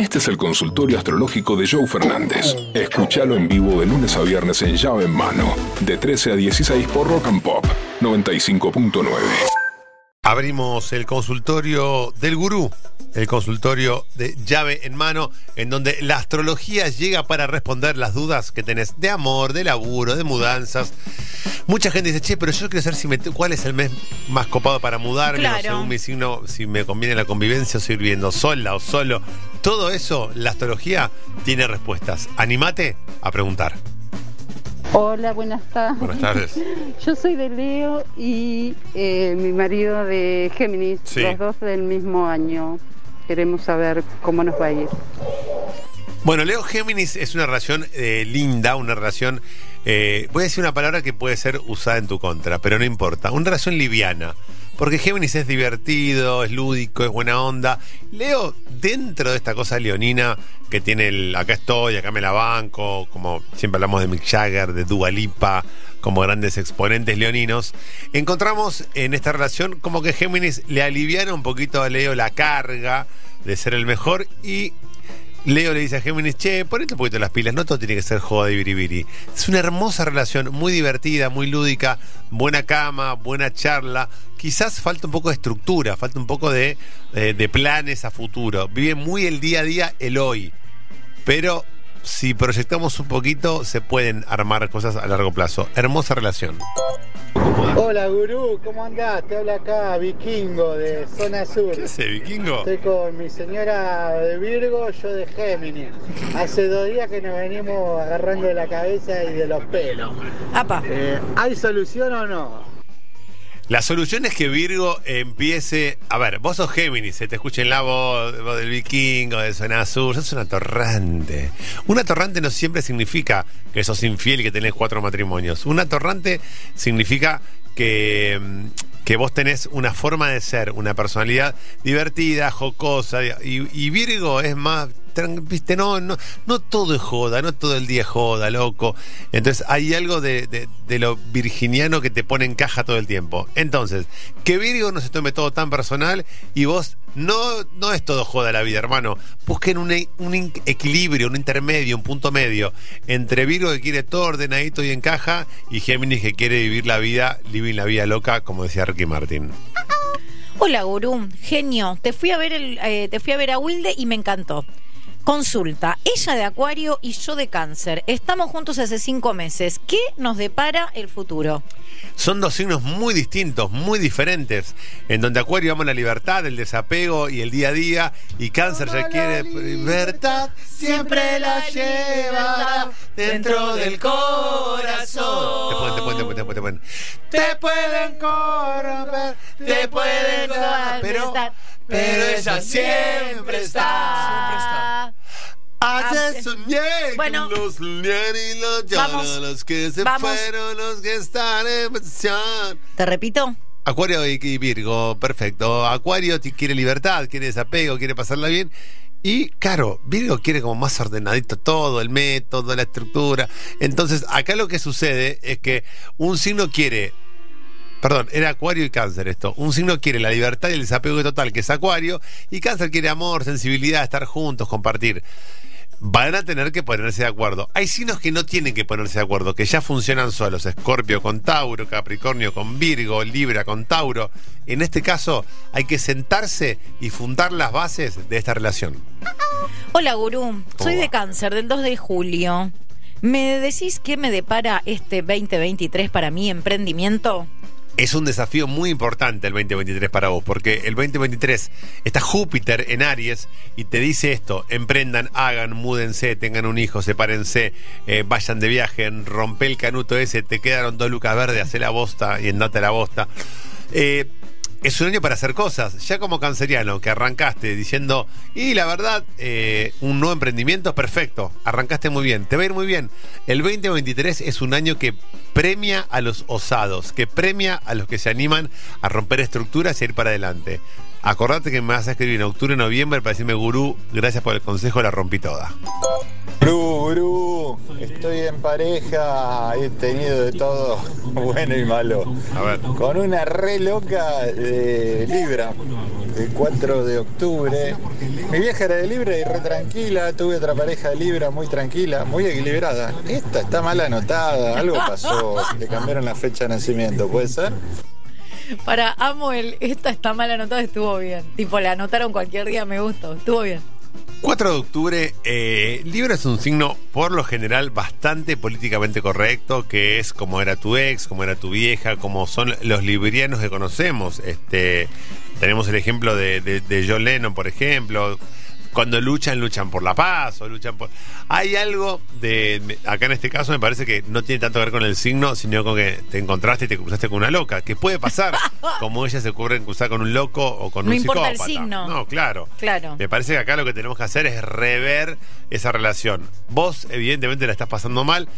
Este es el consultorio astrológico de Joe Fernández. Escúchalo en vivo de lunes a viernes en llave en mano, de 13 a 16 por Rock and Pop 95.9. Abrimos el consultorio del gurú, el consultorio de llave en mano, en donde la astrología llega para responder las dudas que tenés de amor, de laburo, de mudanzas. Mucha gente dice, che, pero yo quiero saber si me- cuál es el mes más copado para mudarme, o según mi signo, si me conviene la convivencia o seguir viviendo sola o solo. Todo eso, la astrología tiene respuestas. Animate a preguntar. Hola, buenas tardes. Buenas tardes. Yo soy de Leo y eh, mi marido de Géminis, Sí. los dos del mismo año. Queremos saber cómo nos va a ir. Bueno, Leo Géminis es una relación eh, linda, una relación, eh, voy a decir una palabra que puede ser usada en tu contra, pero no importa, una relación liviana. Porque Géminis es divertido, es lúdico, es buena onda. Leo, dentro de esta cosa leonina que tiene el acá estoy, acá me la banco, como siempre hablamos de Mick Jagger, de Dua Lipa, como grandes exponentes leoninos, encontramos en esta relación como que Géminis le aliviana un poquito a Leo la carga de ser el mejor y Leo le dice a Géminis, che, ponete un poquito las pilas, no todo tiene que ser joda y biribiri. Es una hermosa relación, muy divertida, muy lúdica, buena cama, buena charla. Quizás falta un poco de estructura, falta un poco de, de planes a futuro. Vive muy el día a día, el hoy. Pero si proyectamos un poquito, se pueden armar cosas a largo plazo. Hermosa relación. Hola gurú, ¿cómo andás? Te habla acá Vikingo de Zona Sur. ¿Qué hace, vikingo? Estoy con mi señora de Virgo, yo de Géminis. Hace dos días que nos venimos agarrando de la cabeza y de los pelos. Apa. Eh, ¿Hay solución o no? La solución es que Virgo empiece. A ver, vos sos Géminis, se te escuchen la voz, voz del vikingo, de Zona Sur, sos una torrante. Una torrante no siempre significa que sos infiel y que tenés cuatro matrimonios. Una torrante significa que, que vos tenés una forma de ser, una personalidad divertida, jocosa. Y, Virgo es más. Viste, no, no, no todo es joda, no todo el día es joda, loco. Entonces hay algo de, de- de lo virginiano que te pone en caja todo el tiempo. Entonces, que Virgo no se tome todo tan personal y vos no, no es todo joda la vida, hermano. Busquen un, e- un equilibrio, un intermedio, un punto medio entre Virgo que quiere todo ordenadito y en caja y Géminis que quiere vivir la vida, living la vida loca, como decía Ricky Martin. Hola, gurú. Genio. Te fui a ver el, eh, te fui a ver a Wilde y me encantó. Consulta. Ella de Acuario y yo de Cáncer. Estamos juntos hace cinco meses. ¿Qué nos depara el futuro? Son dos signos muy distintos, muy diferentes, en donde Acuario ama la libertad, el desapego y el día a día, y Cáncer ya quiere libertad, siempre la lleva dentro del corazón. Te pueden, te pueden, te pueden, te pueden, te pueden. Te pueden corromper, te pueden dar, pero, pero ella siempre está. Ayer soñé Bueno. con los y los Vamos. lloros, los que se Vamos. fueron, los que están en pensión. ¿Te repito? Acuario y, Virgo, perfecto. Acuario quiere libertad, quiere desapego, quiere pasarla bien. Y claro, Virgo quiere como más ordenadito todo, el método, la estructura. Entonces, acá lo que sucede es que un signo quiere Perdón, era Acuario y Cáncer esto. Un signo quiere la libertad y el desapego total, que es Acuario, y Cáncer quiere amor, sensibilidad, estar juntos, compartir. Van a tener que ponerse de acuerdo. Hay signos que no tienen que ponerse de acuerdo, que ya funcionan solos. Escorpio con Tauro, Capricornio con Virgo, Libra con Tauro. En este caso, hay que sentarse y fundar las bases de esta relación. Hola, gurú. Soy va? de Cáncer, del 2 de julio. ¿Me decís qué me depara este 2023 para mi emprendimiento? Es un desafío muy importante el 2023 para vos, porque el 2023 está Júpiter en Aries y te dice esto, emprendan, hagan, múdense, tengan un hijo, sepárense, eh, vayan de viaje, rompe el canuto ese, te quedaron dos lucas verdes, hacé la bosta y andate a la bosta. Eh, es un año para hacer cosas. Ya como canceriano, que arrancaste diciendo, y la verdad, eh, un nuevo emprendimiento, perfecto. Arrancaste muy bien, te va a ir muy bien. El 2023 es un año que premia a los osados, que premia a los que se animan a romper estructuras y a ir para adelante. Acordate que me vas a escribir en octubre, noviembre para decirme, gurú, gracias por el consejo, la rompí toda. Gru, Gru, estoy en pareja, he tenido de todo, bueno y malo. A ver. Con una re loca de Libra, el 4 de octubre. Mi vieja era de Libra y re tranquila, tuve otra pareja de Libra muy tranquila, muy equilibrada. Esta está mal anotada, algo pasó, le cambiaron la fecha de nacimiento, ¿puede ser? Para, amo el. Esta está mal anotada, estuvo bien. Tipo, la anotaron cualquier día, me gustó, estuvo bien. 4 de octubre, eh, Libra es un signo por lo general bastante políticamente correcto, que es como era tu ex, como era tu vieja, como son los librianos que conocemos. Este, tenemos el ejemplo de, de, de John Lennon, por ejemplo. Cuando luchan, luchan por la paz o luchan por... Hay algo de... Acá en este caso me parece que no tiene tanto que ver con el signo, sino con que te encontraste y te cruzaste con una loca, que puede pasar, como ella se ocurre cruzar con un loco o con No un importa el psicópata. signo. No, claro. Claro. Me parece que acá lo que tenemos que hacer es rever esa relación. Vos, evidentemente, la estás pasando mal.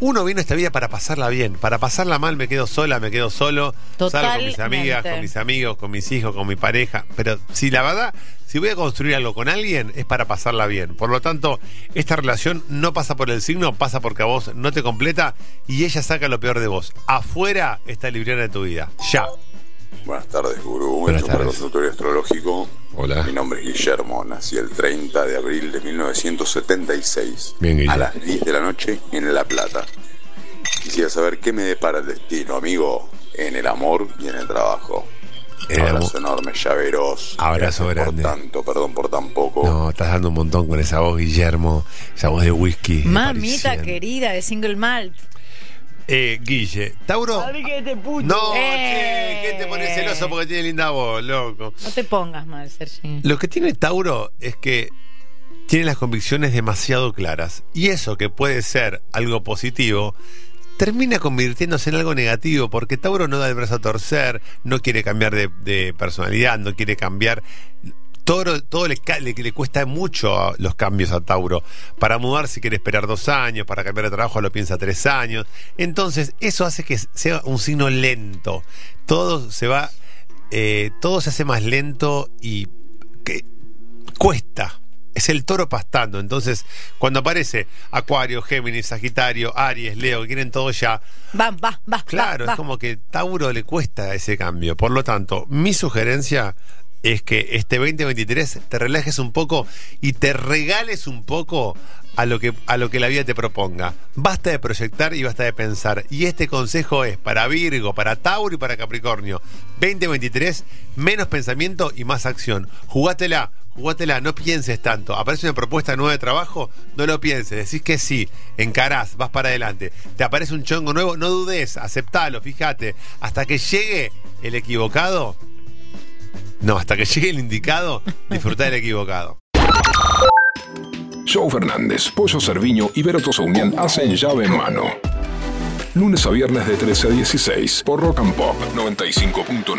Uno vino a esta vida para pasarla bien. Para pasarla mal me quedo sola, me quedo solo. Salgo con mis amigas, Totalmente. con mis amigos, con mis hijos, con mi pareja. Pero si la verdad, si voy a construir algo con alguien, es para pasarla bien. Por lo tanto, esta relación no pasa por el signo, pasa porque a vos no te completa y ella saca lo peor de vos. Afuera está libriana de tu vida. Ya. Buenas tardes, Gurú. Buenas para tardes. consultorio astrológico. Hola. Mi nombre es Guillermo. Nací el 30 de abril de 1976. Bien, a las 10 de la noche en La Plata. Quisiera saber qué me depara el destino, amigo, en el amor y en el trabajo. El Abrazo amor. enorme, llaveros. Abrazo Gracias grande. Por tanto, perdón por tan poco. No, estás dando un montón con esa voz, Guillermo. Esa voz de whisky. Mamita querida de Single Malt. Eh, Guille, Tauro. No, Eh. che, ¿qué te pones celoso porque tiene linda voz, loco? No te pongas mal, Sergi. Lo que tiene Tauro es que tiene las convicciones demasiado claras. Y eso que puede ser algo positivo, termina convirtiéndose en algo negativo, porque Tauro no da el brazo a torcer, no quiere cambiar de, de personalidad, no quiere cambiar. Todo, todo le, le, le cuesta mucho los cambios a Tauro. Para mudarse quiere esperar dos años, para cambiar de trabajo lo piensa tres años. Entonces, eso hace que sea un signo lento. Todo se va, eh, todo se hace más lento y que cuesta. Es el toro pastando. Entonces, cuando aparece Acuario, Géminis, Sagitario, Aries, Leo, que quieren todo ya, Va, va, va. Claro, va, es como que Tauro le cuesta ese cambio. Por lo tanto, mi sugerencia es que este 2023 te relajes un poco y te regales un poco a lo que a lo que la vida te proponga. Basta de proyectar y basta de pensar. Y este consejo es para Virgo, para Tauro y para Capricornio. 2023, menos pensamiento y más acción. Jugátela, jugátela, no pienses tanto. Aparece una propuesta nueva de trabajo, no lo pienses, decís que sí, encarás, vas para adelante. Te aparece un chongo nuevo, no dudes, aceptalo, fíjate. Hasta que llegue el equivocado. No, hasta que llegue el indicado, disfrutá del equivocado. Joe Fernández, Pollo Cerviño y Vero Tosaunian hacen llave en mano. Lunes a viernes de 13 a 16 por Rock and Pop 95.9.